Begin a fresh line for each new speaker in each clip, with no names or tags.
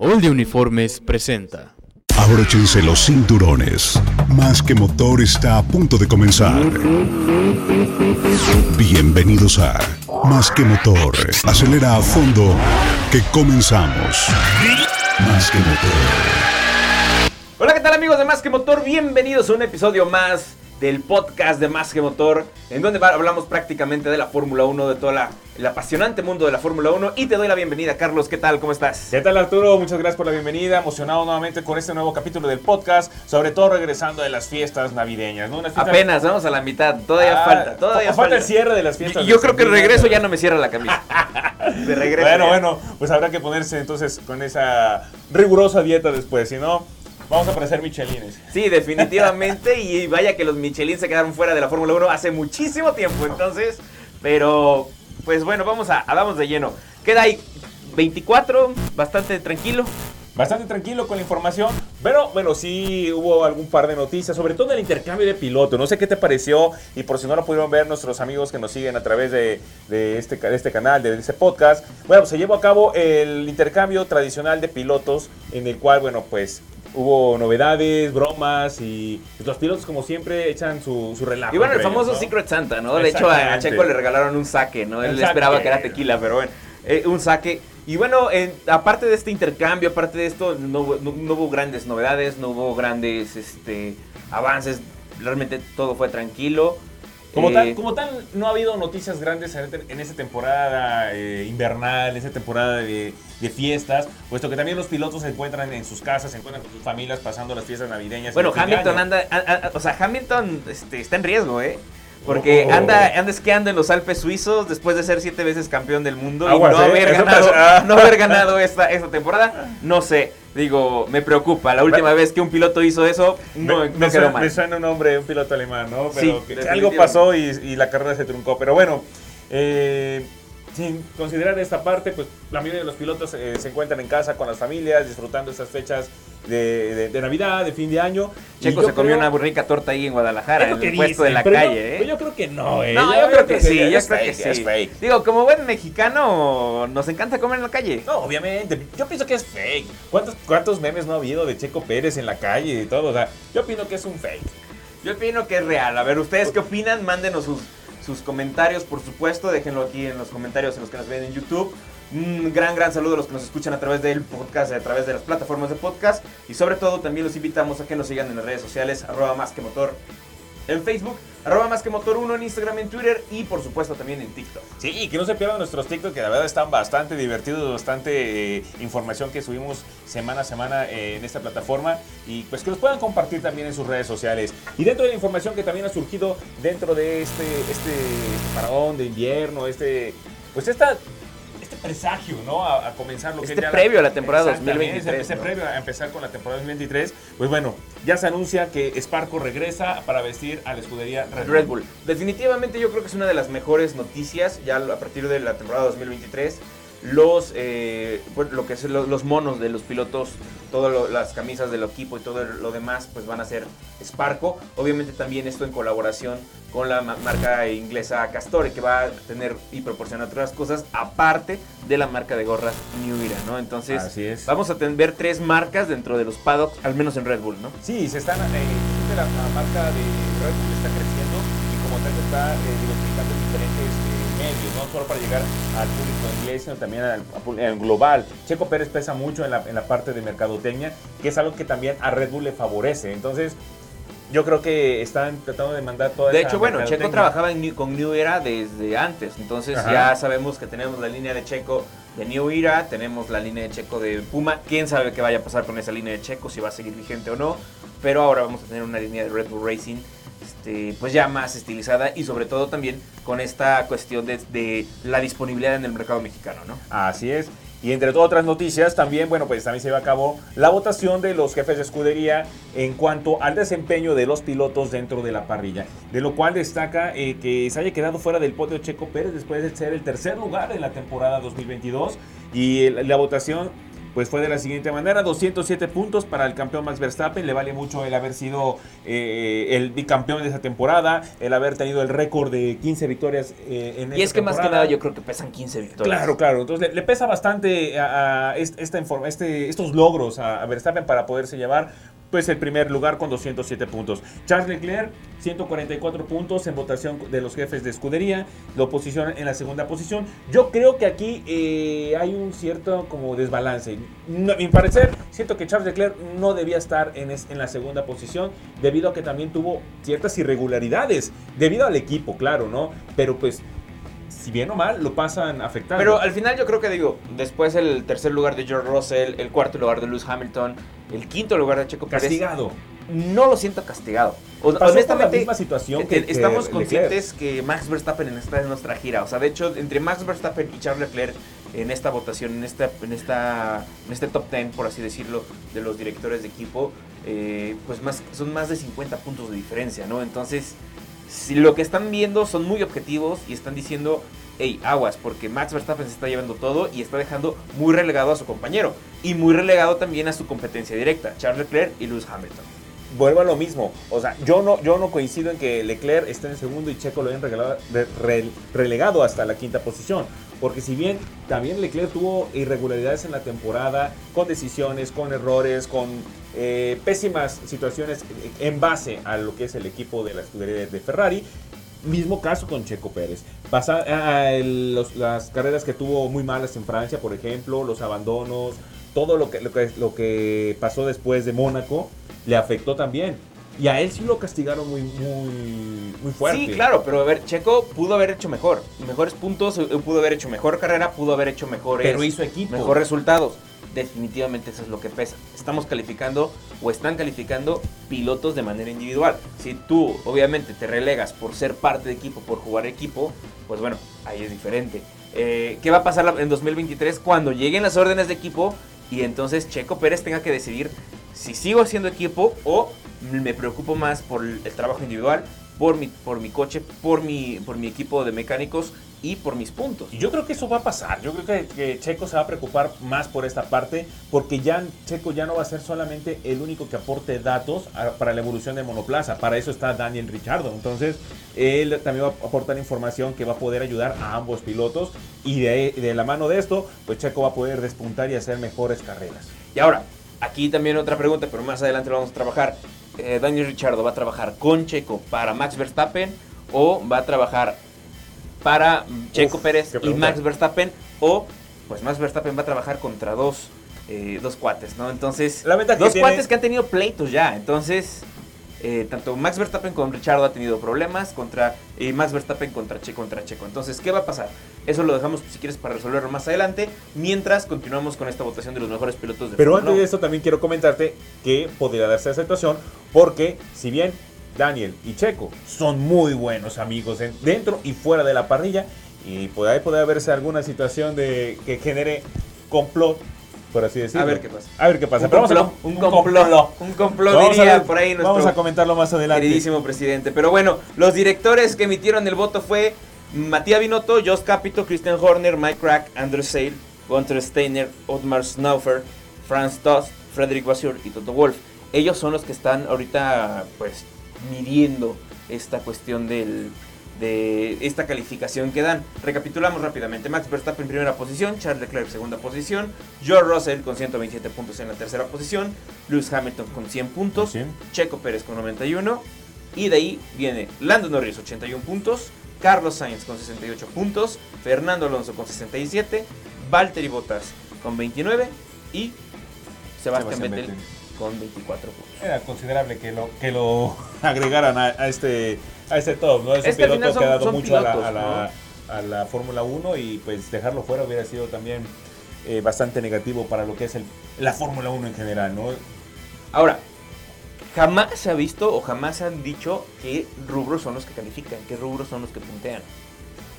All de Uniformes presenta.
Abróchense los cinturones. Más que motor está a punto de comenzar. Bienvenidos a Más que motor. Acelera a fondo que comenzamos. Más que motor.
Hola, ¿qué tal amigos de Más que Motor? Bienvenidos a un episodio más del podcast de Más que Motor, en donde hablamos prácticamente de la Fórmula 1, de todo la, el apasionante mundo de la Fórmula 1. Y te doy la bienvenida, Carlos. ¿Qué tal? ¿Cómo estás?
¿Qué tal Arturo? Muchas gracias por la bienvenida. Emocionado nuevamente con este nuevo capítulo del podcast, sobre todo regresando de las fiestas navideñas, ¿no? Unas fiestas-
Apenas, vamos a la mitad. Todavía
Ah,
falta, todavía
falta
falta.
el cierre de las fiestas.
Y yo
de
creo que
Sembrina.
regreso ya no me cierra la camisa. De regreso.
Bueno,
ya.
bueno, pues habrá que ponerse entonces con esa rigurosa dieta después, si no, vamos a parecer michelines.
Sí, definitivamente. Y vaya que los Michelin se quedaron fuera de la Fórmula 1 hace muchísimo tiempo. Entonces, pero, pues bueno, vamos a, hablamos de lleno. Queda ahí 24, bastante tranquilo.
Bastante tranquilo con la información, pero bueno, sí hubo algún par de noticias, sobre todo el intercambio de pilotos. No sé qué te pareció y por si no lo pudieron ver nuestros amigos que nos siguen a través de, de este, de este canal, de este podcast. Bueno, se llevó a cabo el intercambio tradicional de pilotos en el cual, bueno, pues hubo novedades, bromas y los pilotos como siempre echan su, su relajo.
Y bueno, el
ellos,
famoso
¿no?
Secret Santa, ¿no? De hecho, a. Checo le regalaron un saque, ¿no? Él esperaba que era tequila, pero bueno, eh, un saque. Y bueno, en- aparte de este intercambio, aparte de esto, no, no- no hubo grandes novedades, no hubo grandes este, avances. Realmente todo fue tranquilo.
Como,
Eh,
tal, como tal, no ha habido noticias grandes en, esta temporada eh, invernal, en esta temporada de, de fiestas, puesto que también los pilotos se encuentran en sus casas, se encuentran con sus familias pasando las fiestas navideñas.
Bueno, Hamilton anda, a- a- o sea, Hamilton este, está en riesgo, ¿eh? Porque
Oh.
anda, anda esquiando en los Alpes suizos después de ser siete veces campeón del mundo
Aguas,
y no
¿eh?
haber ganado, no haber ganado esta, esta temporada. No sé, digo, me preocupa. La última vez que un piloto hizo eso, no,
me,
no
me
quedó
suena,
mal.
me suena un nombre, un piloto alemán, ¿no? Pero
Sí,
que- algo pasó y, y la carrera se truncó. Pero bueno, eh, sin considerar esta parte, pues la mayoría de los pilotos eh, se encuentran en casa con las familias, disfrutando estas fechas de, de- de Navidad, de fin de año.
Checo
yo
se comió
creo-
una rica torta ahí en Guadalajara, en el puesto de la
yo-
calle,
pero
¿eh?
Yo creo que no, ¿eh?
No, yo creo que sí, yo
es
creo que
fake,
sí.
es fake.
Digo, como buen mexicano, nos encanta comer en la calle.
No, obviamente. Yo pienso que es fake. ¿Cuántos, ¿Cuántos memes no ha habido de Checo Pérez en la calle y todo? O sea, yo opino que es un fake.
Yo opino que es real. A ver, ¿ustedes qué opinan? Mándenos sus, sus comentarios, por supuesto. Déjenlo aquí en los comentarios en los que nos ven en YouTube. Un gran, gran saludo a los que nos escuchan a través del podcast, a través de las plataformas de podcast. Y sobre todo también los invitamos a que nos sigan en las redes sociales, arroba más que motor en Facebook, arroba más que motor 1 en Instagram, en Twitter y por supuesto también en TikTok.
Sí, y que no se pierdan nuestros TikTok, que la verdad están bastante divertidos, bastante eh, información que subimos semana a semana eh, en esta plataforma y pues que los puedan compartir también en sus redes sociales. Y dentro de la información que también ha surgido dentro de este, este de invierno, este, pues esta... Presagio, ¿no? A, a comenzar lo que
Este
es ya
previo a la temporada
Exactamente,
2023,
Este
¿no?
previo a empezar con la temporada 2023. Pues bueno, ya se anuncia que Sparco regresa para vestir a la escudería Red Bull.
Red Bull. Definitivamente yo creo que es una de las mejores noticias ya a partir de la temporada 2023. Los, eh, lo que los monos de los pilotos, todas las camisas del equipo y todo lo demás, pues van a ser Sparco. Obviamente también esto en colaboración con la ma- marca inglesa Castore, que va a tener y proporcionar otras cosas aparte de la marca de gorras New Era, ¿no? Entonces,
Así es.
vamos a ver tres marcas dentro de los paddocks, al menos en Red Bull, ¿no?
Sí, se están, eh, la, marca de Red Bull está creciendo y como tal está eh, diferentes medios, no solo para llegar al público inglés, sino también al, al global. Checo Pérez pesa mucho en la, en la parte de mercadotecnia, que es algo que también a Red Bull le favorece. Entonces, yo creo que están tratando de mandar toda
De
esa
hecho, bueno, Checo trabajaba en New- con New Era desde antes, entonces
Ajá.
ya sabemos que tenemos la línea de Checo de New Era, tenemos la línea de Checo de Puma, quién sabe qué vaya a pasar con esa línea de Checo, si va a seguir vigente o no, pero ahora vamos a tener una línea de Red Bull Racing, este, pues ya más estilizada y sobre todo también con esta cuestión de, la disponibilidad en el mercado mexicano, ¿no?
Así es. Y entre otras noticias, también, bueno, pues también se lleva a cabo la votación de los jefes de escudería en cuanto al desempeño de los pilotos dentro de la parrilla. De lo cual destaca eh, que se haya quedado fuera del podio Checo Pérez después de ser el tercer lugar en la temporada 2022. Y la votación pues fue de la siguiente manera, 207 puntos para el campeón Max Verstappen, le vale mucho el haber sido eh, el bicampeón de esa temporada, el haber tenido el récord de 15 victorias eh, en
Y es que más que nada yo creo que pesan 15 victorias.
Claro, claro, entonces le, pesa bastante a, esta este, estos logros a Verstappen para poderse llevar pues el primer lugar con 207 puntos. Charles Leclerc, 144 puntos en votación de los jefes de escudería, lo posicionan en la segunda posición. Yo creo que aquí eh, hay un cierto como desbalance. No, a mi parecer, siento que Charles Leclerc no debía estar en, en la segunda posición debido a que también tuvo ciertas irregularidades, debido al equipo, claro, ¿no? Pero pues si bien o mal, lo pasan afectando.
Pero al final yo creo que digo, después el tercer lugar de George Russell, el cuarto lugar de Lewis Hamilton, el quinto lugar de Checo
Pérez. Castigado.
No lo siento castigado.
honestamente, la misma situación
que, estamos conscientes que Max Verstappen en esta es nuestra gira. O sea, de hecho, entre Max Verstappen y Charles Leclerc en esta votación, en esta, en esta, en este top 10, por así decirlo, de los directores de equipo, eh, pues más, son más de 50 puntos de diferencia, ¿no? Entonces, si lo que están viendo son muy objetivos y están diciendo, hey, aguas, porque Max Verstappen se está llevando todo y está dejando muy relegado a su compañero. Y muy relegado también a su competencia directa, Charles Leclerc y Lewis Hamilton.
Vuelvo a lo mismo. O sea, yo no, yo no coincido en que Leclerc esté en segundo y Checo lo hayan relegado hasta la quinta posición. Porque si bien también Leclerc tuvo irregularidades en la temporada, con decisiones, con errores, con eh, pésimas situaciones en base a lo que es el equipo de la escudería de Ferrari, mismo caso con Checo Pérez. Pasa, las carreras que tuvo muy malas en Francia, por ejemplo, los abandonos, todo lo que, lo que, lo que pasó después de Mónaco, le afectó también. Y a él sí lo castigaron muy, muy, muy fuerte.
Sí, claro, pero a ver, Checo pudo haber hecho mejor. Mejores puntos, eh, pudo haber hecho mejor carrera, pudo haber hecho mejores.
Pero hizo equipo.
Mejor resultados. Definitivamente eso es lo que pesa. Estamos calificando o están calificando pilotos de manera individual. Si tú, obviamente, te relegas por ser parte de equipo, por jugar equipo, pues bueno, ahí es diferente. Eh, ¿Qué va a pasar en 2023 cuando lleguen las órdenes de equipo y entonces Checo Pérez tenga que decidir si sigo haciendo equipo o me preocupo más por el trabajo individual, por mi, por mi coche, por mi, por mi equipo de mecánicos y por mis puntos.
Yo creo que eso va a pasar. Yo creo que, Checo se va a preocupar más por esta parte porque ya Checo ya no va a ser solamente el único que aporte datos para la evolución de monoplaza. Para eso está Daniel Richardo. Entonces, él también va a aportar información que va a poder ayudar a ambos pilotos y de, de la mano de esto, pues Checo va a poder despuntar y hacer mejores carreras.
Y ahora, aquí también otra pregunta, pero más adelante lo vamos a trabajar. Eh, Daniel Richardo va a trabajar con Checo para Max Verstappen o va a trabajar para Checo Pérez y Max Verstappen o pues Max Verstappen va a trabajar contra dos, eh, dos cuates, ¿no? Entonces, dos cuates que han tenido pleitos ya, entonces eh, tanto Max Verstappen con Richardo ha tenido problemas contra y Max Verstappen contra Checo contra Checo. Entonces, ¿qué va a pasar? Eso lo dejamos si quieres para resolverlo más adelante, mientras continuamos con esta votación de los mejores pilotos de
Pero antes de eso también quiero comentarte que podría darse esa situación porque si bien Daniel y Checo son muy buenos amigos dentro y fuera de la parrilla y por ahí puede haberse alguna situación de que genere complot por así decirlo.
A ver qué pasa.
A ver qué pasa.
Un, complot, un, complot, un complot, diría por ahí nuestro
Vamos a comentarlo más adelante.
Queridísimo presidente. Pero bueno, los directores que emitieron el voto fue Matías Binotto, Jost Capito, Christian Horner, Mike Crack, Andrew Sale, Gunter Steiner, Otmar Snaufer, Franz Tost, Frederick Vasseur y Toto Wolf. Ellos son los que están ahorita pues midiendo esta cuestión del de esta calificación que dan. Recapitulamos rápidamente. Max Verstappen en primera posición, Charles Leclerc en segunda posición, George Russell con 127 puntos en la tercera posición, Lewis Hamilton con 100 puntos, Checo Pérez con 91 y de ahí viene Lando Norris 81 puntos, Carlos Sainz con 68 puntos, Fernando Alonso con 67, Valtteri Bottas con 29 y Sebastián Vettel con 24 puntos.
Era considerable que lo, que lo agregaran a, este, a este top, ¿no? Es un piloto que ha dado mucho a la, a la, Fórmula 1 y pues dejarlo fuera hubiera sido también eh, bastante negativo para lo que es el, la Fórmula 1 en general, ¿no?
Ahora, jamás se ha visto o jamás han dicho qué rubros son los que califican, qué rubros son los que puntean.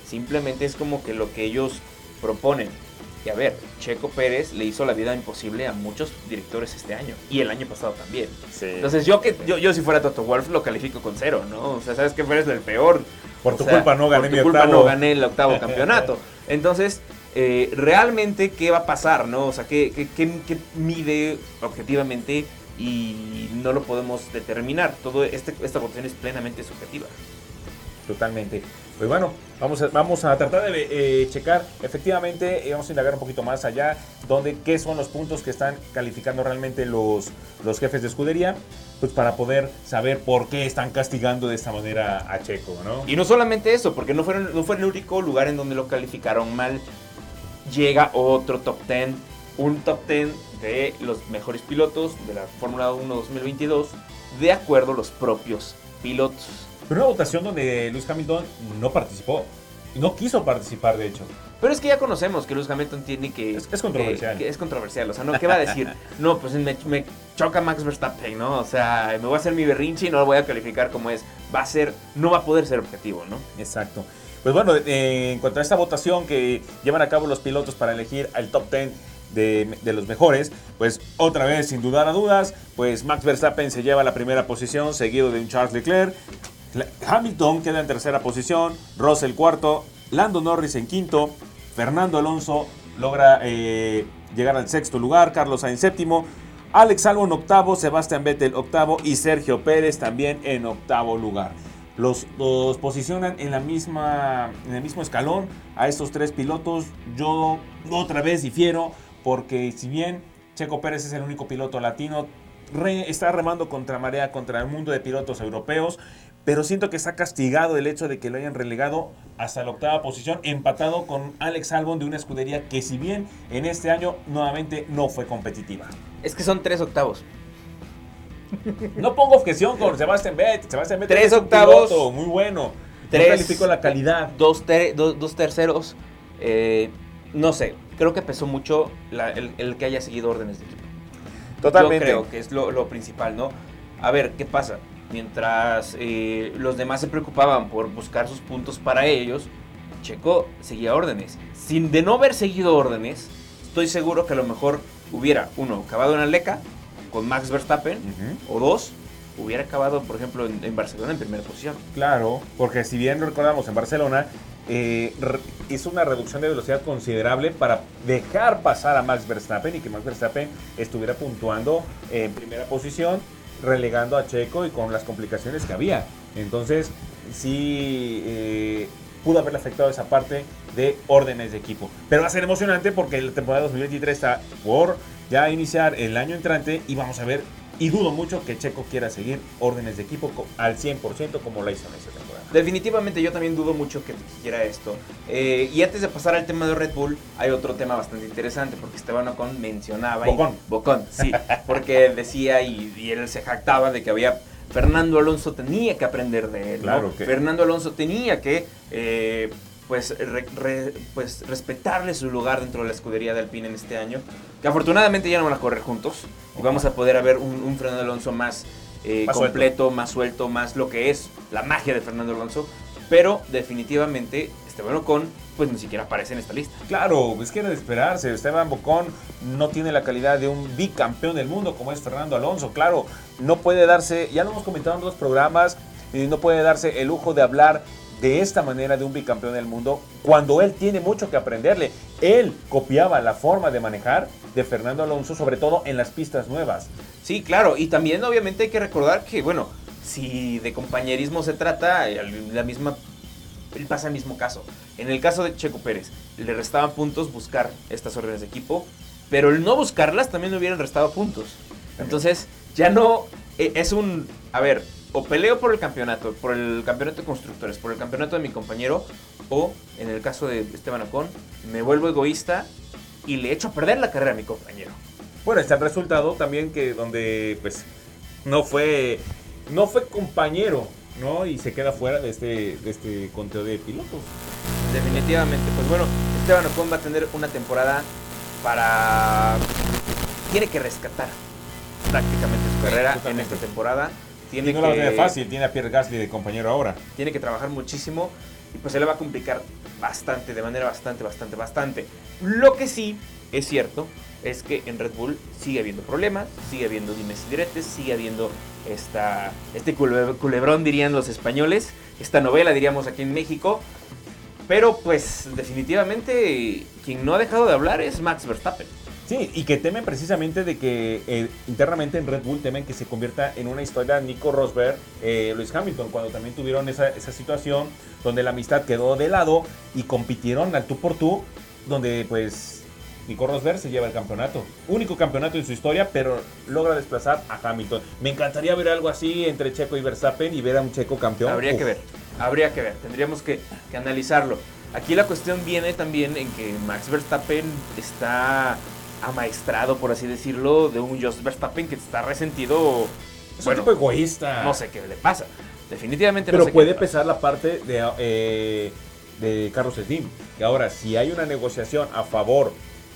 Simplemente es como que lo que ellos proponen. Y a ver, Checo Pérez le hizo la vida imposible a muchos directores este año. Y el año pasado también. Entonces yo que yo, yo si fuera Toto Wolf lo califico con cero, ¿no? O sea, sabes que Pérez es el peor.
Por tu culpa no gané
por tu culpa no gané el octavo campeonato. Entonces, eh, realmente qué va a pasar, ¿no? O sea, qué, qué- qué- qué mide objetivamente y no lo podemos determinar. Todo este, esta votación es plenamente subjetiva.
Totalmente. Pues bueno, vamos a, vamos a tratar de eh, checar efectivamente, y vamos a indagar un poquito más allá, donde qué son los puntos que están calificando realmente los, los jefes de escudería, pues para poder saber por qué están castigando de esta manera a Checo, ¿no?
Y no solamente eso, porque no, fueron, no fue el único lugar en donde lo calificaron mal. Llega otro top 10, un top 10 de los mejores pilotos de la Fórmula 1 2022, de acuerdo a los propios pilotos.
Pero una votación donde Lewis Hamilton no participó, no quiso participar de hecho.
Pero es que ya conocemos que Lewis Hamilton tiene que...
Es- es controversial.
que- que es controversial, o sea, ¿no? ¿Qué va a decir? No, pues me, me choca Max Verstappen, ¿no? O sea, me voy a hacer mi berrinche y no lo voy a calificar como es. Va a ser, no va a poder ser objetivo, ¿no?
Exacto. Pues bueno, eh, en cuanto a esta votación que llevan a cabo los pilotos para elegir al top 10 de, de los mejores, pues otra vez, sin dudar a dudas, pues Max Verstappen se lleva la primera posición, seguido de un Charles Leclerc. Hamilton queda en tercera posición, Russell cuarto, Lando Norris en quinto, Fernando Alonso logra eh, llegar al sexto lugar, Carlos Sainz séptimo, Alex Albon octavo, Sebastian Vettel octavo y Sergio Pérez también en octavo lugar. Los, los posicionan en, la misma, en el mismo escalón a estos tres pilotos. Yo otra vez difiero porque si bien Checo Pérez es el único piloto latino, está remando contra marea contra el mundo de pilotos europeos, pero siento que está castigado el hecho de que lo hayan relegado hasta la octava posición, empatado con Alex Albon de una escudería que si bien en este año nuevamente no fue competitiva.
Es que son tres octavos.
No pongo objeción con Sebastián Vettel. Sebastián Vettel
Tres
es un
octavos.
piloto muy bueno.
Tres.
No califico la calidad.
dos, ter- do- dos terceros. eh, no sé, creo que pesó mucho la- el, el que haya seguido órdenes de equipo.
Totalmente.
Yo creo que es lo, lo principal, ¿no? A ver, ¿qué pasa? Mientras eh, los demás se preocupaban por buscar sus puntos para ellos, Checo seguía órdenes. Sin de no haber seguido órdenes, estoy seguro que a lo mejor hubiera, uno, acabado en Aleca con Max Verstappen,
Ujú.
o dos, hubiera acabado, por ejemplo, en, en Barcelona en primera posición.
Claro, porque si bien recordamos en Barcelona, eh, hizo una reducción de velocidad considerable para dejar pasar a Max Verstappen y que Max Verstappen estuviera puntuando en primera posición, relegando a Checo y con las complicaciones que había. Entonces, sí eh, pudo haberle afectado esa parte de órdenes de equipo. Pero va a ser emocionante porque la temporada 2023 está por ya iniciar el año entrante y vamos a ver. Y dudo mucho que Checo quiera seguir órdenes de equipo al 100% como lo hizo en esta temporada.
Definitivamente yo también dudo mucho que quiera esto. Eh, y antes de pasar al tema de Red Bull, hay otro tema bastante interesante, porque Esteban Ocon mencionaba... y-
Bocón.
Bocón, sí. Porque decía y, y él se jactaba de que había... Fernando Alonso tenía que aprender de él. ¿no?
Claro que-
Fernando Alonso tenía que... eh, pues, re- re- pues respetarle su lugar dentro de la escudería de Alpine en este año. Que afortunadamente ya no van a correr juntos. Y vamos a poder ver un, un Fernando Alonso más, eh,
Más suelto.
completo, más suelto, más lo que es la magia de Fernando Alonso. Pero definitivamente Esteban Ocon pues ni siquiera aparece en esta lista.
Claro, es que era de esperarse. Esteban Bocón no tiene la calidad de un bicampeón del mundo como es Fernando Alonso. Claro, no puede darse, ya lo hemos comentado en dos programas, y no puede darse el lujo de hablar de esta manera de un bicampeón del mundo cuando él tiene mucho que aprenderle. Él copiaba la forma de manejar de Fernando Alonso, sobre todo en las pistas nuevas.
Sí, claro, y también obviamente hay que recordar que, bueno, si de compañerismo se trata, la misma, él pasa el mismo caso. En el caso de Checo Pérez, le restaban puntos buscar estas órdenes de equipo, pero el no buscarlas también le hubieran restado puntos. Entonces, ya no eh, es un, a ver, o peleo por el campeonato, por el campeonato de constructores, por el campeonato de mi compañero, o en el caso de Esteban Ocon, me vuelvo egoísta y le echo a perder la carrera a mi compañero.
Bueno, está el resultado también que donde pues no fue no fue compañero, ¿no? Y se queda fuera de este de este conteo de pilotos.
Definitivamente, pues bueno, Esteban Ocon va a tener una temporada para... Tiene que rescatar prácticamente su carrera en esta temporada. Tiene
Y no
que,
la tiene fácil, tiene a Pierre Gasly de compañero ahora.
Tiene que trabajar muchísimo y pues se le va a complicar bastante, de manera bastante, bastante, bastante. Lo que sí es cierto es que en Red Bull sigue habiendo problemas, sigue habiendo dimes y diretes, sigue habiendo esta, este cule- culebrón, dirían los españoles, esta novela, diríamos aquí en México. Pero pues definitivamente quien no ha dejado de hablar es Max Verstappen.
Sí, y que temen precisamente de que eh, internamente en Red Bull temen que se convierta en una historia Nico Rosberg, eh, Lewis Hamilton, cuando también tuvieron esa, esa situación donde la amistad quedó de lado y compitieron al tú por tú, donde pues Nico Rosberg se lleva el campeonato. Único campeonato en su historia, pero logra desplazar a Hamilton. Me encantaría ver algo así entre Checo y Verstappen y ver a un Checo campeón.
Habría
Uf.
que ver, habría que ver, tendríamos que, que analizarlo. Aquí la cuestión viene también en que Max Verstappen está amaestrado, por así decirlo, de un Jos Verstappen que está resentido.
Es
bueno,
un tipo egoísta.
no sé qué le pasa. Definitivamente no
Pero
sé qué
puede
le pasa.
pesar la parte de, eh, de Carlos Slim. Que ahora, si hay una negociación a favor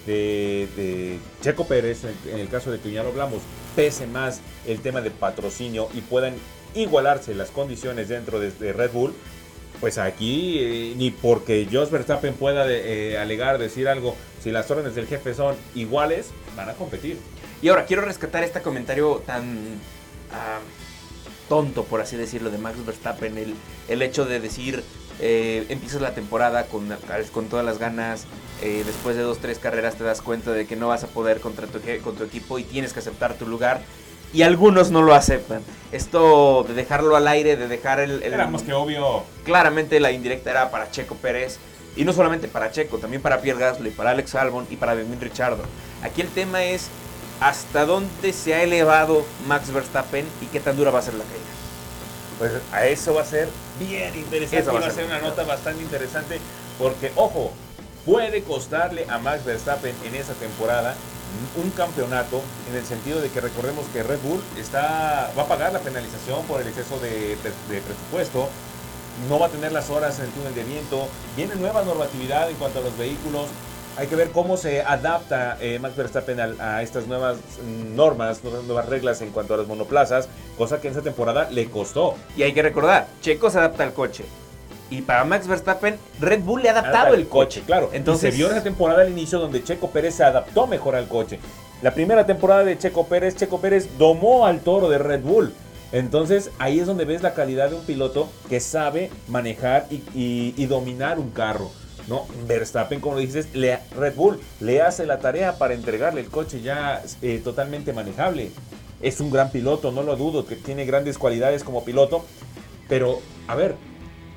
de, de Checo Pérez, en, en el caso de que ya lo hablamos, pese más el tema de patrocinio y puedan igualarse las condiciones dentro de, de Red Bull, pues aquí eh, ni porque Jos Verstappen pueda eh, alegar, decir algo, si las órdenes del jefe son iguales, van a competir.
Y ahora quiero rescatar este comentario tan ah, tonto, por así decirlo, de Max Verstappen. El, el hecho de decir, eh, empiezas la temporada con, con todas las ganas, eh, después de dos, tres carreras te das cuenta de que no vas a poder contra tu, con tu equipo y tienes que aceptar tu lugar. Y algunos no lo aceptan. Esto de dejarlo al aire, de dejar el... el-
Éramos que obvio
claramente la indirecta era para Checo Pérez. Y no solamente para Checo, también para Pierre Gasly, para Alex Albon y para Daniel Richardo. Aquí el tema es hasta dónde se ha elevado Max Verstappen y qué tan dura va a ser la caída.
Pues a eso va a ser bien interesante.
Eso va a
va a
ser
ser una nota bastante interesante porque, ojo, puede costarle a Max Verstappen en esa temporada un campeonato en el sentido de que recordemos que Red Bull está va a pagar la penalización por el exceso de, de- de presupuesto. No va a tener las horas en el túnel de viento. Viene nueva normatividad en cuanto a los vehículos. Hay que ver cómo se adapta eh, Max Verstappen al- a, estas nuevas mm, normas, nuevas, reglas en cuanto a las monoplazas, cosa que en esa temporada le costó.
Y hay que recordar, Checo se adapta al coche. Y para Max Verstappen, Red Bull le ha adaptado el coche.
claro.
Entonces,
y se vio en la temporada al inicio donde Checo Pérez se adaptó mejor al coche. La primera temporada de Checo Pérez, Checo Pérez domó al toro de Red Bull. Entonces ahí es donde ves la calidad de un piloto que sabe manejar y, y- y dominar un carro. No, Verstappen, como dices, le, Red Bull le hace la tarea para entregarle el coche ya eh, totalmente manejable. Es un gran piloto, no lo dudo, que tiene grandes cualidades como piloto. Pero, a ver,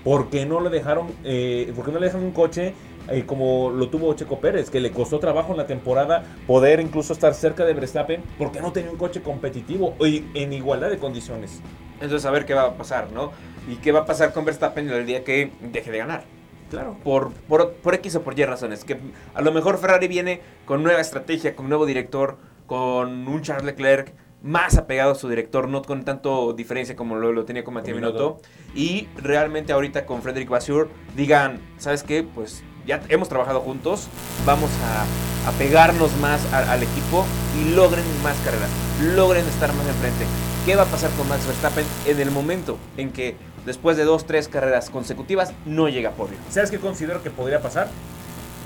¿por qué no le dejaron, eh, por qué no le dejan un coche eh, como lo tuvo Checo Pérez, que le costó trabajo en la temporada poder incluso estar cerca de Verstappen, porque no tenía un coche competitivo y en igualdad de condiciones?
Entonces a ver qué va a pasar, ¿no? Y qué va a pasar con Verstappen el día que deje de ganar.
Claro.
por, por, por X o por Y razones. Que a lo mejor Ferrari viene con nueva estrategia, con nuevo director, con un Charles Leclerc más apegado a su director, no con tanto diferencia como lo, lo tenía con Matías
Con
Binotto. Y realmente ahorita con Frederick Vasseur digan, ¿sabes qué? Pues ya hemos trabajado juntos, vamos a, a pegarnos más a- al equipo y logren más carreras, logren estar más enfrente. ¿Qué va a pasar con Max Verstappen en el momento en que después de dos, tres carreras consecutivas no llega a podio?
¿Sabes qué considero que podría pasar?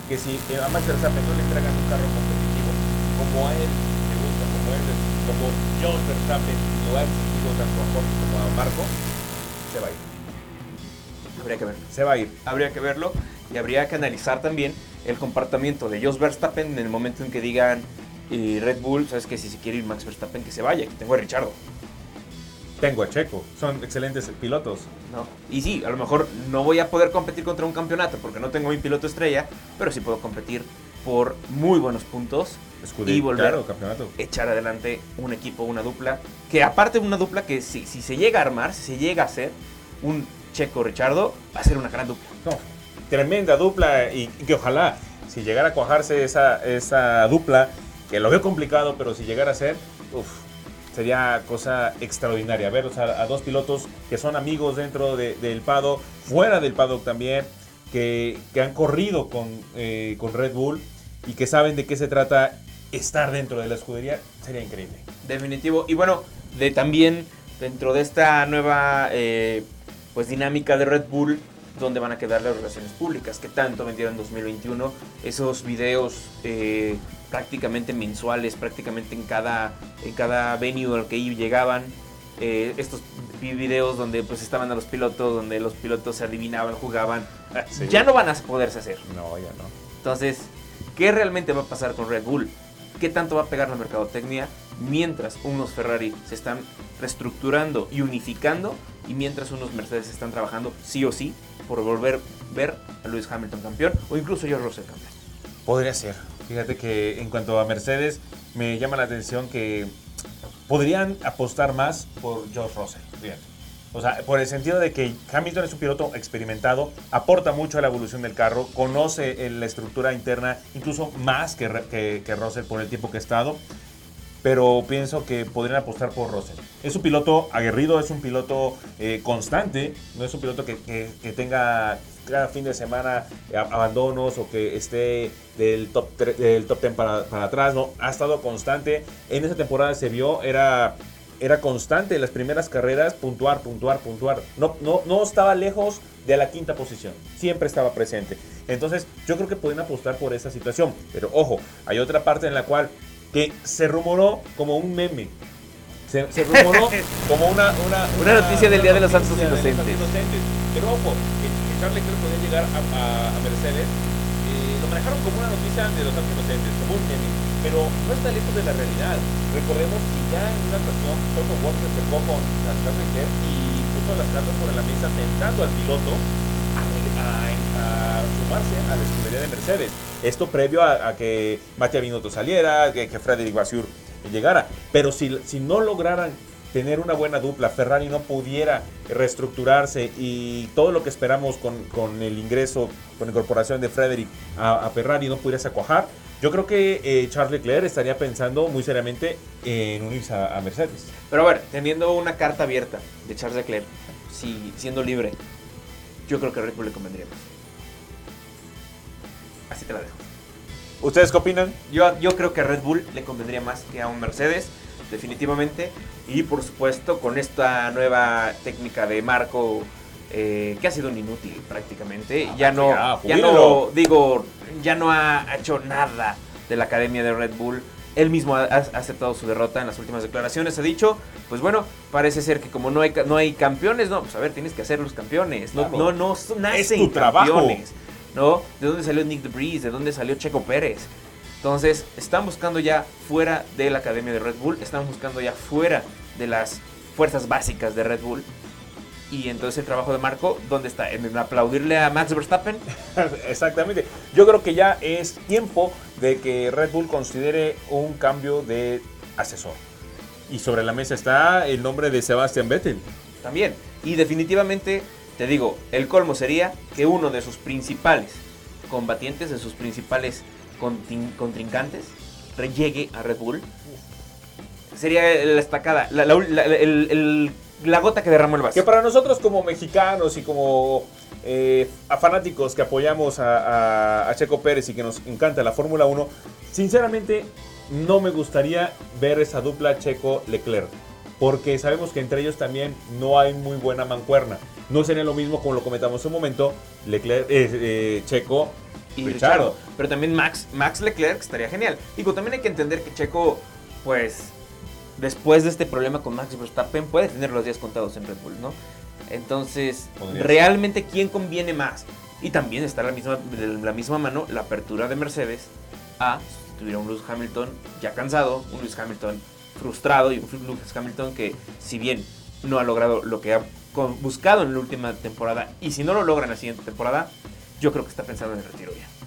Que si eh, a Max Verstappen no le entregan un carro competitivo como a él le gusta, como él, como John Verstappen lo ha exigido tanto a Jorge como a Marco, se va a ir.
Habría que verlo.
Se va a ir.
Habría que verlo y habría que analizar también el comportamiento de Jos Verstappen en el momento en que digan eh, Red Bull, sabes que si se quiere ir Max Verstappen que se vaya, que tengo a Richardo.
Tengo a Checo, son excelentes pilotos.
¿no? Y sí, a lo mejor no voy a poder competir contra un campeonato porque no tengo mi piloto estrella, pero sí puedo competir por muy buenos puntos y volver
claro, campeonato.
echar adelante un equipo, una dupla, que aparte de una dupla que si, si se llega a armar, si se llega a hacer un Checo Richardo, va a ser una gran dupla.
No, tremenda dupla y que ojalá si llegara a cuajarse esa, esa dupla, que lo veo complicado, pero si llegara a ser, uf, sería cosa extraordinaria. Ver o sea, a dos pilotos que son amigos dentro de- del paddock, fuera del paddock también, que, que han corrido con, eh, con Red Bull y que saben de qué se trata estar dentro de la escudería, sería increíble.
Definitivo. Y bueno, de también dentro de esta nueva eh, pues dinámica de Red Bull, donde van a quedar las relaciones públicas, que tanto vendieron en 2021, esos videos eh, prácticamente mensuales, prácticamente en cada, en cada venue al que llegaban, eh, estos vi- videos donde pues estaban a los pilotos, donde los pilotos se adivinaban, jugaban.
Sí.
Ya no van a poderse hacer.
No, ya no.
Entonces, ¿qué realmente va a pasar con Red Bull? ¿Qué tanto va a pegar la mercadotecnia mientras unos Ferrari se están reestructurando y unificando y mientras unos Mercedes están trabajando sí o sí por volver a ver a Lewis Hamilton campeón o incluso George Russell campeón?
Podría ser. Fíjate que en cuanto a Mercedes, me llama la atención que podrían apostar más por George Russell. Fíjate. O sea, por el sentido de que Hamilton es un piloto experimentado, aporta mucho a la evolución del carro, conoce eh, la estructura interna, incluso más que, que, que Russell por el tiempo que ha estado. Pero pienso que podrían apostar por Russell. Es un piloto aguerrido, es un piloto eh, constante, no es un piloto que, que- tenga cada fin de semana eh, abandonos o que esté del top, del top 10 para, para atrás, no, ha estado constante. En esa temporada se vio, era, era constante en las primeras carreras, puntuar, puntuar, puntuar. No, no, no estaba lejos de la quinta posición, siempre estaba presente. Entonces yo creo que pueden apostar por esa situación. Pero ojo, hay otra parte en la cual que se rumoró como un meme. Se, se rumoró como una, una,
Una noticia del Día de los Santos Inocentes.
Inocentes. Pero ojo, que, Charles Leclerc podía llegar a, a- a Mercedes, lo manejaron como una noticia de los Inocentes, como un meme. Pero no está lejos de la realidad. Recordemos que ya en una ocasión Toto se acercó con Charles Leclerc y puso las cartas sobre la mesa tentando al piloto a, sumarse a la escudería de Mercedes. Esto previo a, que Mattia Binotto saliera, que, que Frederic Vasseur llegara. Pero si, si no lograran tener una buena dupla, Ferrari no pudiera reestructurarse y todo lo que esperamos con, con el ingreso, con la incorporación de Frederic a, a Ferrari no pudiese cuajar, yo creo que eh, Charles Leclerc estaría pensando muy seriamente en unirse a, a Mercedes.
Pero a ver, teniendo una carta abierta de Charles Leclerc, si, siendo libre, yo creo que a Red Bull le convendría más. Así te la dejo.
¿Ustedes qué opinan?
Yo, yo creo que a Red Bull le convendría más que a un Mercedes, definitivamente. Y por supuesto, con esta nueva técnica de Marco, eh, que ha sido un inútil prácticamente. Ya no,
ya,
ya
jubílalo.
no, digo, ya no ha hecho nada de la academia de Red Bull. Él mismo ha, ha aceptado su derrota en las últimas declaraciones. Ha dicho, pues bueno, parece ser que como no hay, no hay campeones, no, pues a ver, tienes que hacer los campeones. No,
Claro.
no, no nacen
tu trabajo.
campeones. ¿no? ¿De dónde salió Nick DeVries? ¿De dónde salió Checo Pérez? Entonces, están buscando ya fuera de la academia de Red Bull, están buscando ya fuera de las fuerzas básicas de Red Bull. Y entonces el trabajo de Marco, ¿dónde está? ¿En aplaudirle a Max Verstappen?
Exactamente. Yo creo que ya es tiempo de que Red Bull considere un cambio de asesor. Y sobre la mesa está el nombre de Sebastian Vettel.
También. Y definitivamente, te digo, el colmo sería que uno de sus principales combatientes, de sus principales contrincantes, llegue a Red Bull. Sería la estacada, la, la- la- el- el- la gota que derramó el vaso.
Que para nosotros como mexicanos y como eh, a fanáticos que apoyamos a, a- a Checo Pérez y que nos encanta la Fórmula 1, sinceramente no me gustaría ver esa dupla Checo-Leclerc. Porque sabemos que entre ellos también no hay muy buena mancuerna. No sería lo mismo como lo comentamos un momento, Leclerc, eh, eh, Checo
y
Richardo.
Richardo. Pero también Max, Max Leclerc estaría genial. Digo, también hay que entender que Checo, pues, después de este problema con Max Verstappen, puede tener los días contados en Red Bull, ¿no? Entonces,
Podría
realmente, ¿quién conviene más? Y también está la misma, de la misma mano la apertura de Mercedes a sustituir a un Lewis Hamilton ya cansado, un Lewis Hamilton frustrado y un Lewis Hamilton que, si bien no ha logrado lo que ha buscado en la última temporada, y si no lo logra en la siguiente temporada, yo creo que está pensando en el retiro ya.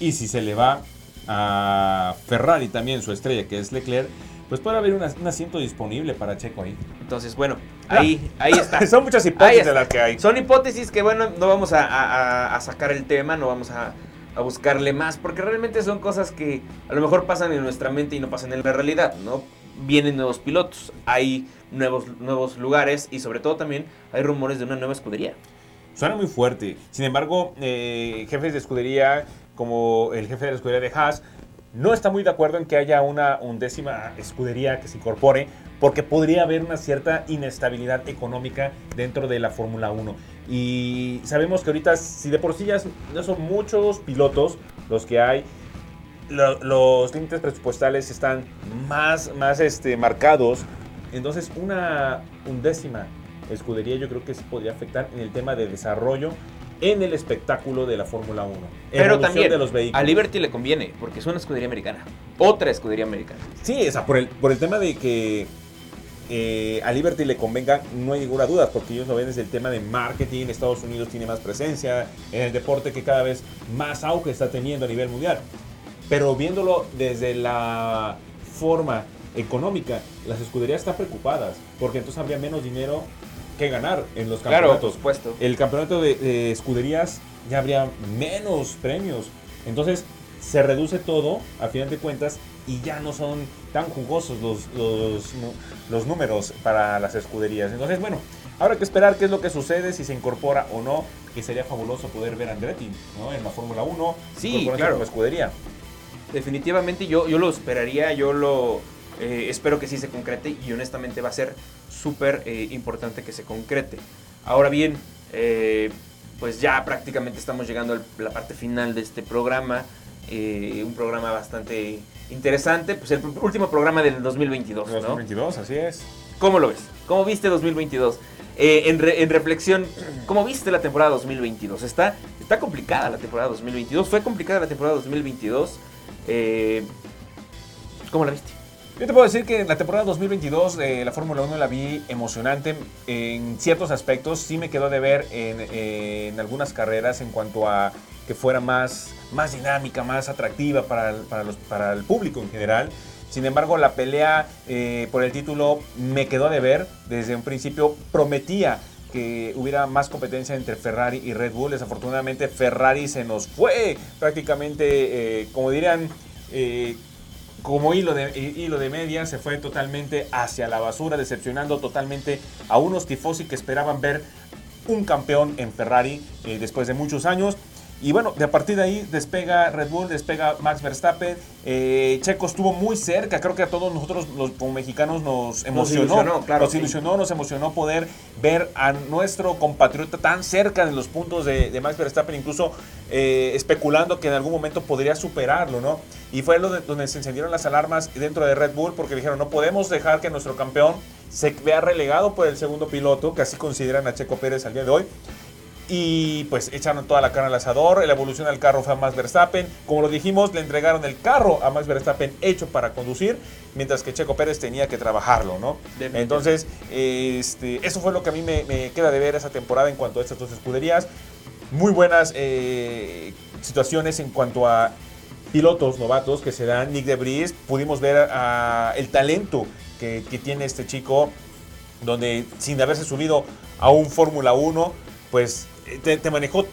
Y si se le va a Ferrari también su estrella, que es Leclerc, pues puede haber una- un asiento disponible para Checo ahí.
Entonces, bueno, ahí, ahí está.
Son muchas hipótesis de las que hay.
Son hipótesis que, bueno, no vamos a, a- a- a sacar el tema, no vamos a, a buscarle más, porque realmente son cosas que a lo mejor pasan en nuestra mente y no pasan en la realidad, ¿no? Vienen nuevos pilotos, hay nuevos, nuevos lugares y sobre todo también hay rumores de una nueva escudería.
Suena muy fuerte. Sin embargo, eh, jefes de escudería, como el jefe de la escudería de Haas, no está muy de acuerdo en que haya una undécima escudería que se incorpore, porque podría haber una cierta inestabilidad económica dentro de la Fórmula 1. Y sabemos que ahorita, si de por sí ya son muchos pilotos los que hay, lo- los límites presupuestales están más, más este, marcados Entonces, una undécima escudería yo creo que se podría afectar en el tema de desarrollo en el espectáculo de la Fórmula 1.
Pero también
de los vehículos.
a Liberty le conviene, porque es una escudería americana. Otra escudería americana.
Sí, o sea, por el, por el tema de que eh, a Liberty le convenga, no hay ninguna duda, porque ellos lo ven desde el tema de marketing. Estados Unidos tiene más presencia en el deporte que cada vez más auge está teniendo a nivel mundial. Pero viéndolo desde la forma económica, las escuderías están preocupadas, porque entonces habría menos dinero que ganar en los
Claro, por
campeonatos.
supuesto.
el campeonato de, de escuderías ya habría menos premios. Entonces se reduce todo, a final de cuentas, y ya no son tan jugosos los, los, los números para las escuderías. Entonces, bueno, habrá que esperar qué es lo que sucede, si se incorpora o no, que sería fabuloso poder ver a Andretti ¿no? en la Fórmula 1.
Sí, claro.
como escudería.
Definitivamente yo, yo lo esperaría, yo lo eh, espero que sí se concrete y honestamente va a ser súper eh, importante que se concrete. Ahora bien, eh, pues ya prácticamente estamos llegando a la parte final de este programa, un programa bastante interesante, pues el último programa del 2022, ¿no?
2022, así es.
¿Cómo lo ves? ¿Cómo viste 2022? Eh, en, re- en reflexión, ¿cómo viste la temporada 2022? Está, está complicada la temporada 2022. Fue complicada la temporada 2022. Eh, ¿Cómo la viste?
Yo te puedo decir que la temporada 2022 de la Fórmula 1 la vi emocionante en ciertos aspectos. Sí me quedó de ver en, en algunas carreras en cuanto a que fuera más, más dinámica, más atractiva para el, para, los, para el público en general. Sin embargo, la pelea eh, por el título me quedó de ver. Desde un principio prometía que hubiera más competencia entre Ferrari y Red Bull. Desafortunadamente Ferrari se nos fue prácticamente, eh, como dirían, eh, como hilo de, hilo de media, se fue totalmente hacia la basura, decepcionando totalmente a unos tifosi que esperaban ver un campeón en Ferrari eh, después de muchos años. Y bueno, de a partir de ahí despega Red Bull, despega Max Verstappen. Eh, Checo estuvo muy cerca, creo que a todos nosotros los, como mexicanos nos emocionó.
ilusionó, claro,
nos
sí.
ilusionó, nos emocionó poder ver a nuestro compatriota tan cerca de los puntos de, de Max Verstappen, incluso eh, especulando que en algún momento podría superarlo, ¿no? Y fue lo de- donde se encendieron las alarmas dentro de Red Bull porque dijeron, no podemos dejar que nuestro campeón se vea relegado por el segundo piloto, que así consideran a Checo Pérez al día de hoy. Y pues echaron toda la carne al asador, la evolución del carro fue a Max Verstappen. Como lo dijimos, le entregaron el carro a Max Verstappen hecho para conducir, mientras que Checo Pérez tenía que trabajarlo, ¿no? Entonces, este, eso fue lo que a mí me, me queda de ver esa temporada en cuanto a estas dos escuderías. Muy buenas eh, situaciones en cuanto a pilotos novatos que se dan. Nick Debris, pudimos ver a- el talento que, que tiene este chico, donde sin haberse subido a un Fórmula 1, pues te, te manejó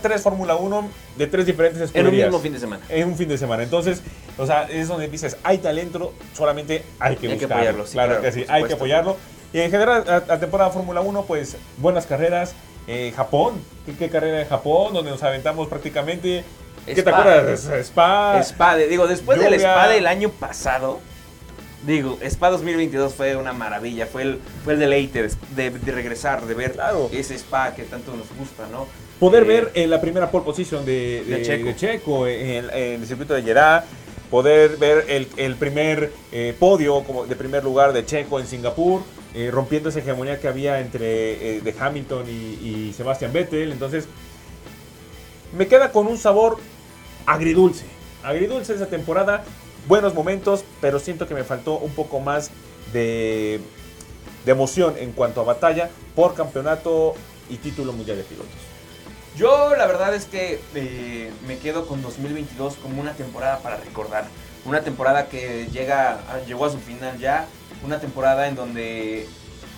tres Fórmula 1 de tres diferentes
En un
escuderías.
mismo fin de semana.
En un fin de semana. Entonces, o sea, es donde dices, hay talento, solamente hay que
Hay que
buscarlo.
apoyarlo, sí,
claro,
claro,
que sí, hay que apoyarlo. Y en general, la, temporada Fórmula 1, pues, buenas carreras. Eh, Japón, ¿Qué, qué carrera de Japón, donde nos aventamos prácticamente. ¿Qué te
Spa.
acuerdas? Spa.
Spa, digo, después del
lluvia.
Spa del año pasado, digo, Spa 2022 fue una maravilla, fue el, fue el deleite de, de- de regresar, de ver
Claro.
ese Spa que tanto nos gusta, ¿no?
Poder
Eh,
ver en la primera pole position de,
Checo.
Checo en, en el circuito de Jeddah, poder ver el, el primer eh, podio como de primer lugar de Checo en Singapur, eh, rompiendo esa hegemonía que había entre eh, de Hamilton y, y Sebastian Vettel. Entonces, me queda con un sabor agridulce. Agridulce esa temporada, buenos momentos, pero siento que me faltó un poco más de, de emoción en cuanto a batalla por campeonato y título mundial de pilotos.
Yo la verdad es que eh, me quedo con 2022 como una temporada para recordar. Una temporada que llega, llegó a su final ya. Una temporada en donde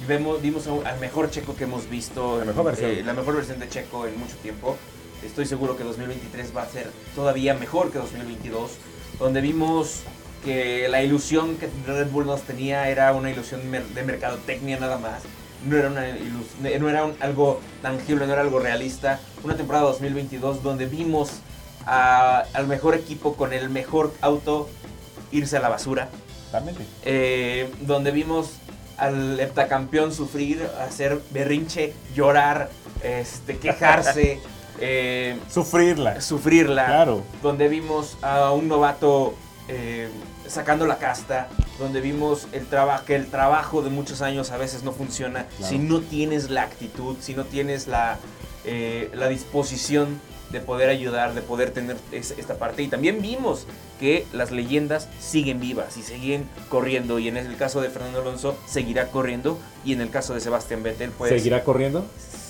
vemos, vimos al mejor Checo que hemos visto.
La mejor versión.
eh, la mejor versión de Checo en mucho tiempo. Estoy seguro que 2023 va a ser todavía mejor que 2022. Donde vimos que la ilusión que Red Bull nos tenía era una ilusión de mercadotecnia nada más. No era, una ilus- no era un- algo tangible, no era algo realista. Una temporada 2022 donde vimos a- al mejor equipo con el mejor auto irse a la basura. Eh, donde vimos al heptacampeón sufrir, hacer berrinche, llorar, este, quejarse, eh,
Sufrirla.
sufrirla.
Claro.
Donde vimos a un novato eh, sacando la casta, donde vimos el trabajo que el trabajo de muchos años a veces no funciona
Claro.
si no tienes la actitud, si no tienes la, eh, la disposición de poder ayudar, de poder tener es- esta parte. Y también vimos que las leyendas siguen vivas y siguen corriendo. Y en el caso de Fernando Alonso, seguirá corriendo. Y en el caso de Sebastián Vettel, pues
¿Seguirá corriendo?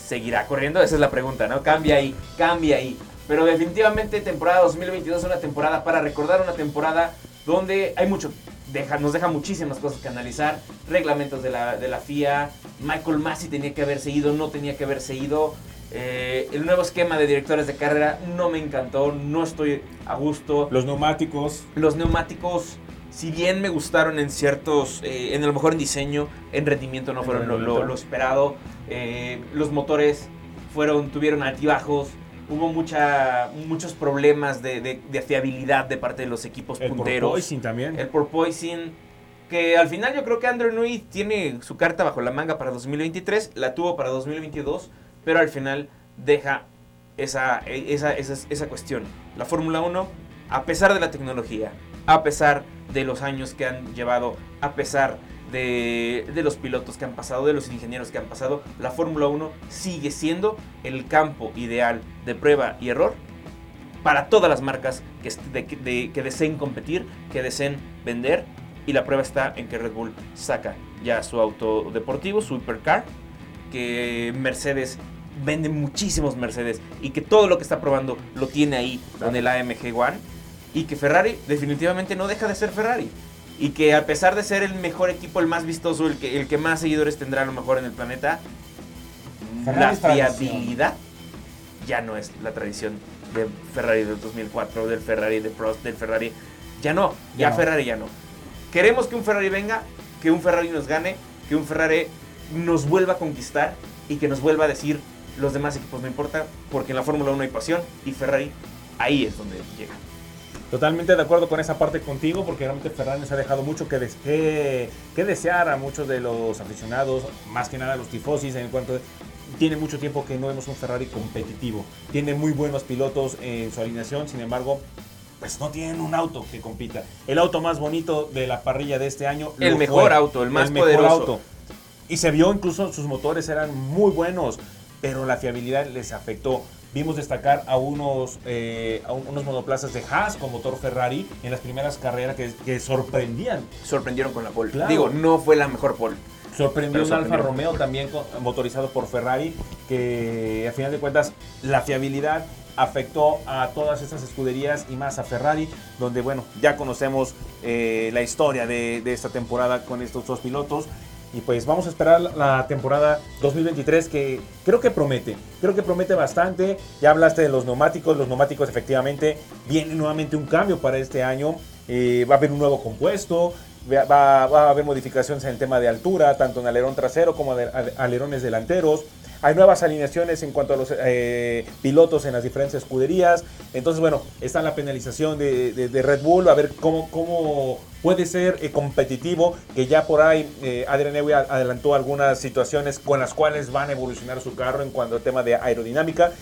Seguirá corriendo. Esa es la pregunta, ¿no? Cambia ahí, cambia ahí. Pero definitivamente temporada 2022 es una temporada para recordar una temporada donde hay mucho, deja, nos deja muchísimas cosas que analizar. Reglamentos de la, de la FIA, Michael Massey tenía que haberse ido, no tenía que haberse ido. Eh, el nuevo esquema de directores de carrera no me encantó, no estoy a gusto.
Los neumáticos.
Los neumáticos, si bien me gustaron en ciertos, eh, en a lo mejor en diseño, en rendimiento no fueron lo, lo- lo esperado. Eh, los motores fueron, tuvieron altibajos. Hubo mucha, muchos problemas de, de- de fiabilidad de parte de los equipos
El
punteros.
porpoising también.
El porpoising, que al final yo creo que Andrew Nui tiene su carta bajo la manga para 2023, la tuvo para 2022, pero al final deja esa, esa, esa, esa cuestión. La Fórmula 1, a pesar de la tecnología, a pesar de los años que han llevado, a pesar de, de los pilotos que han pasado, de los ingenieros que han pasado, la Fórmula 1 sigue siendo el campo ideal de prueba y error para todas las marcas que, est- de- de- que deseen competir, que deseen vender. Y la prueba está en que Red Bull saca ya su auto deportivo, su hipercar, que Mercedes vende muchísimos Mercedes y que todo lo que está probando lo tiene ahí con el AMG One. Y que Ferrari definitivamente no deja de ser Ferrari. Y que a pesar de ser el mejor equipo, el más vistoso, el que, el que más seguidores tendrá a lo mejor en el planeta,
Ferrari
la fiabilidad ya no es la tradición de Ferrari del 2004, del Ferrari de Prost, del Ferrari. Ya no, ya,
Ya no.
Ferrari ya no. Queremos que un Ferrari venga, que un Ferrari nos gane, que un Ferrari nos vuelva a conquistar y que nos vuelva a decir los demás equipos no importa, porque en la Fórmula 1 hay pasión y Ferrari ahí es donde llega.
Totalmente de acuerdo con esa parte contigo, porque realmente Ferrari nos ha dejado mucho que, des- que, que desear a muchos de los aficionados, más que nada a los tifosis, en cuanto tiene mucho tiempo que no vemos un Ferrari competitivo. Tiene muy buenos pilotos en su alineación, sin embargo, pues no tienen un auto que compita. El auto más bonito de la parrilla de este año.
El mejor
fue.
auto, el más poderoso.
Y se vio incluso sus motores eran muy buenos, pero la fiabilidad les afectó. Vimos destacar a unos, eh, a un- unos monoplazas de Haas con motor Ferrari en las primeras carreras que, que sorprendían.
Sorprendieron con la pole.
Claro.
Digo, no fue la mejor pole.
Sorprendió un Alfa. Romeo también con- motorizado por Ferrari, que a final de cuentas la fiabilidad afectó a todas estas escuderías y más a Ferrari, donde bueno, ya conocemos eh, la historia de, de esta temporada con estos dos pilotos. Y pues vamos a esperar la temporada 2023 que creo que promete, creo que promete bastante. Ya hablaste de los neumáticos, los neumáticos efectivamente viene nuevamente un cambio para este año. Eh, va a haber un nuevo compuesto, va, va- a haber modificaciones en el tema de altura, tanto en alerón trasero como de ale- alerones delanteros. Hay nuevas alineaciones en cuanto a los eh, pilotos en las diferentes escuderías. Entonces, bueno, está la penalización de, de- de Red Bull, a ver cómo, cómo puede ser eh, competitivo, que ya por ahí eh, Adrian Newey adelantó algunas situaciones con las cuales van a evolucionar su carro en cuanto al tema de aerodinámica.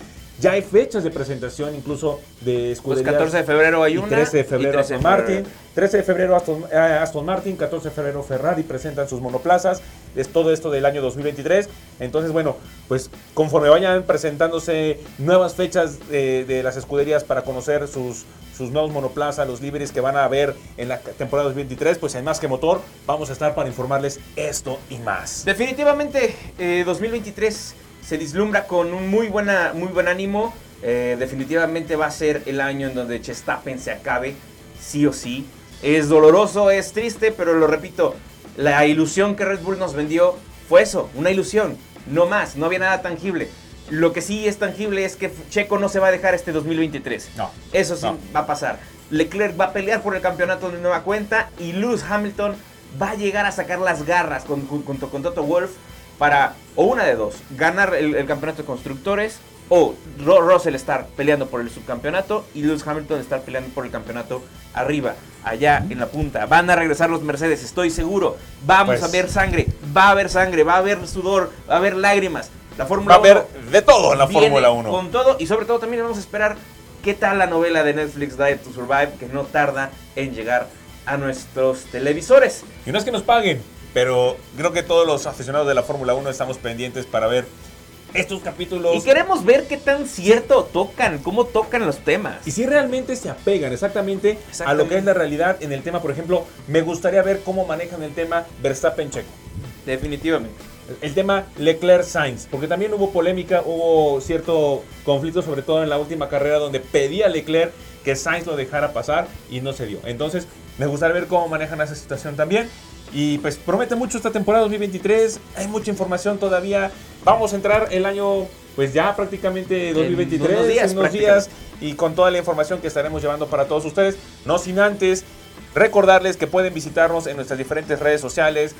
Ya hay fechas de presentación incluso de
Pues
escuderías.
14 de febrero hay una.
13 de febrero
13 de
Aston Martin.
febrero.
13 de febrero Aston, Aston Martin, 14 de febrero Ferrari presentan sus monoplazas. Es todo esto del año 2023. Entonces, bueno, pues conforme vayan presentándose nuevas fechas de, de las escuderías para conocer sus, sus nuevos monoplazas, los liveries que van a haber en la temporada 2023, pues en Más que Motor vamos a estar para informarles esto y más.
Definitivamente, eh, 2023 se vislumbra con un muy, buena, muy buen ánimo. Eh, definitivamente va a ser el año en donde Chestapen se acabe, sí o sí. Es doloroso, es triste, pero lo repito, la ilusión que Red Bull nos vendió fue eso, una ilusión, no más, no había nada tangible. Lo que sí es tangible es que Checo no se va a dejar este 2023.
No.
Eso sí
No.
va a pasar. Leclerc va a pelear por el campeonato de nueva cuenta y Lewis Hamilton va a llegar a sacar las garras con- con- junto con Toto Wolf para, o una de dos, ganar el, el campeonato de constructores o Ro- Russell estar peleando por el subcampeonato y Lewis Hamilton estar peleando por el campeonato arriba, allá en la punta. Van a regresar los Mercedes, estoy seguro. Vamos
Pues-
a ver sangre, va a haber sangre, va a haber sudor, va a haber lágrimas. La
Va
Fórmula
a haber
1
de todo en la Fórmula 1.
Con todo y sobre todo también vamos a esperar qué tal la novela de Netflix Dive to Survive que no tarda en llegar a nuestros televisores.
Y no es que nos paguen, pero creo que todos los aficionados de la Fórmula 1 estamos pendientes para ver estos capítulos.
Y queremos ver qué tan cierto tocan, cómo tocan los temas.
Y si realmente se apegan exactamente, a lo que es la realidad en el tema, por ejemplo, me gustaría ver cómo manejan el tema Verstappen-Checo.
Definitivamente.
El tema Leclerc-Sainz, porque también hubo polémica, hubo cierto conflicto, sobre todo en la última carrera, donde pedía Leclerc que Sainz lo dejara pasar y no se dio. Entonces, me gustaría ver cómo manejan esa situación también. Y pues promete mucho esta temporada 2023. Hay mucha información todavía. Vamos a entrar el año, pues ya prácticamente 2023,
en unos días,
unos días y con toda la información que estaremos llevando para todos ustedes. No sin antes recordarles que pueden visitarnos en nuestras diferentes redes sociales.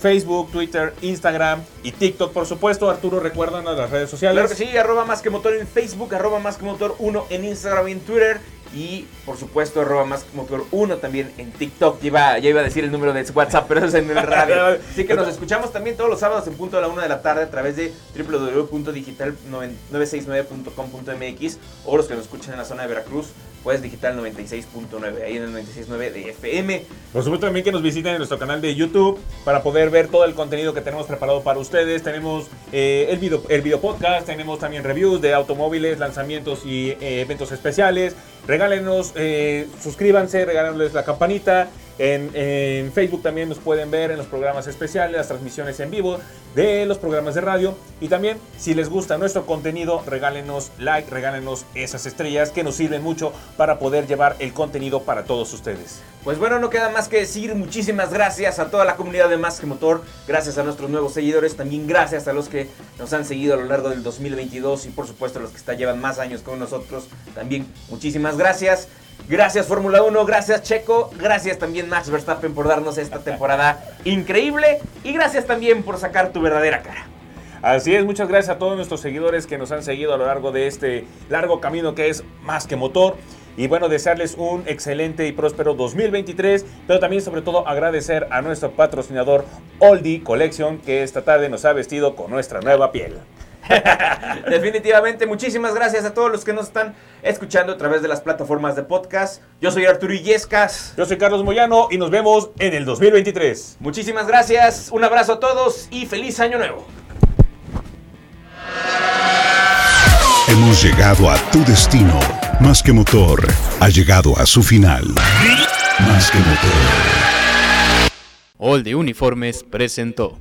Facebook, Twitter, Instagram y TikTok, por supuesto. Arturo, recuerdan las redes sociales.
Claro que sí, arroba más que motor en Facebook, arroba más que motor 1 en Instagram y en Twitter. Y por supuesto, arroba más motor 1 también en TikTok. Ya iba, a decir el número de WhatsApp, pero es en el radio. Así que nos escuchamos también todos los sábados en punto de la 1 de la tarde a través de www.digital965.com.mx o los que nos escuchan en la zona de Veracruz pues Digital 96.9, ahí en el 96.9 de FM.
Por supuesto también que nos visiten en nuestro canal de YouTube para poder ver todo el contenido que tenemos preparado para ustedes. Tenemos eh, el, video, el video podcast, tenemos también reviews de automóviles, lanzamientos y eh, eventos especiales. Regálenos, eh, suscríbanse, regálenos la campanita. En, Facebook también nos pueden ver en los programas especiales, las transmisiones en vivo de los programas de radio. Y también, si les gusta nuestro contenido, regálenos like, regálenos esas estrellas que nos sirven mucho para poder llevar el contenido para todos ustedes.
Pues bueno, no queda más que decir muchísimas gracias a toda la comunidad de Más que Motor, gracias a nuestros nuevos seguidores, también gracias a los que nos han seguido a lo largo del 2022 y por supuesto a los que están, llevan más años con nosotros, también muchísimas gracias. Gracias Fórmula 1, gracias Checo, gracias también Max Verstappen por darnos esta temporada increíble y gracias también por sacar tu verdadera cara.
Así es, muchas gracias a todos nuestros seguidores que nos han seguido a lo largo de este largo camino que es más que motor. Y bueno, desearles un excelente y próspero 2023, pero también sobre todo agradecer a nuestro patrocinador Oldie Collection que esta tarde nos ha vestido con nuestra nueva piel.
Definitivamente, muchísimas gracias a todos los que nos están escuchando a través de las plataformas de podcast. Yo soy Arturo Illescas.
Yo soy Carlos Moyano y nos vemos en el 2023.
Muchísimas gracias, un abrazo a todos y feliz año nuevo.
Hemos llegado a tu destino. Más que motor, ha llegado a su final. Más que motor.
All de Uniformes presentó.